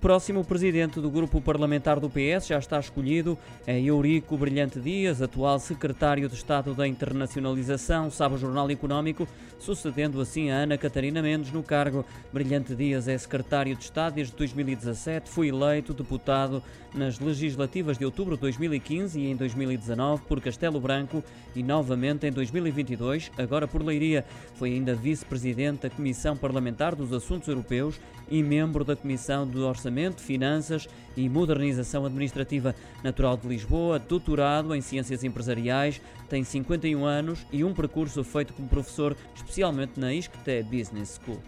próximo presidente do grupo parlamentar do PS já está escolhido. É Eurico Brilhante Dias, atual secretário de Estado da Internacionalização, sabe o Jornal Económico, sucedendo assim a Ana Catarina Mendes no cargo. Brilhante Dias é secretário de Estado desde 2017, foi eleito deputado nas legislativas de outubro de 2015 e em 2019 por Castelo Branco e novamente em 2022, agora por Leiria. Foi ainda vice-presidente da Comissão Parlamentar dos Assuntos Europeus e membro da Comissão do Orçamento, Finanças e Modernização Administrativa. Natural de Lisboa, doutorado em Ciências Empresariais, tem 51 anos e um percurso feito como professor, especialmente na ISCTE Business School.